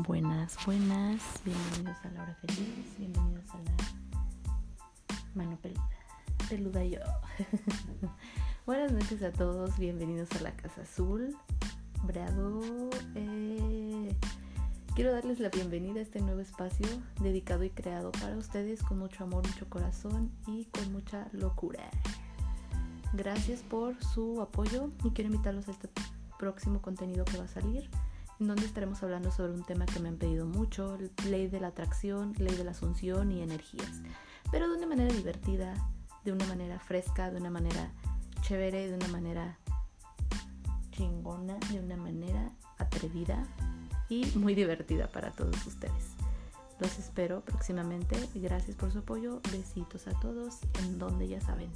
Buenas, buenas, bienvenidos a la hora feliz, bienvenidos a la mano peluda, peluda yo. buenas noches a todos, bienvenidos a la Casa Azul. Bravo. Eh, quiero darles la bienvenida a este nuevo espacio dedicado y creado para ustedes con mucho amor, mucho corazón y con mucha locura. Gracias por su apoyo y quiero invitarlos a este próximo contenido que va a salir donde estaremos hablando sobre un tema que me han pedido mucho, ley de la atracción, ley de la asunción y energías, pero de una manera divertida, de una manera fresca, de una manera chévere, de una manera chingona, de una manera atrevida y muy divertida para todos ustedes. Los espero próximamente. Gracias por su apoyo. Besitos a todos en donde ya saben.